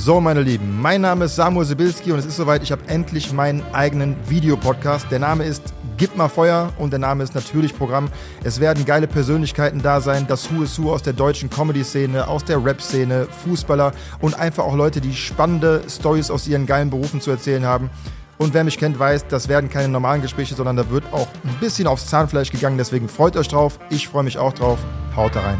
So, meine Lieben, mein Name ist Samuel Sibilski und es ist soweit, ich habe endlich meinen eigenen Videopodcast. Der Name ist Gib mal Feuer und der Name ist natürlich Programm. Es werden geile Persönlichkeiten da sein, das Who is Who aus der deutschen Comedy-Szene, aus der Rap-Szene, Fußballer und einfach auch Leute, die spannende Stories aus ihren geilen Berufen zu erzählen haben. Und wer mich kennt, weiß, das werden keine normalen Gespräche, sondern da wird auch ein bisschen aufs Zahnfleisch gegangen. Deswegen freut euch drauf. Ich freue mich auch drauf. Haut da rein.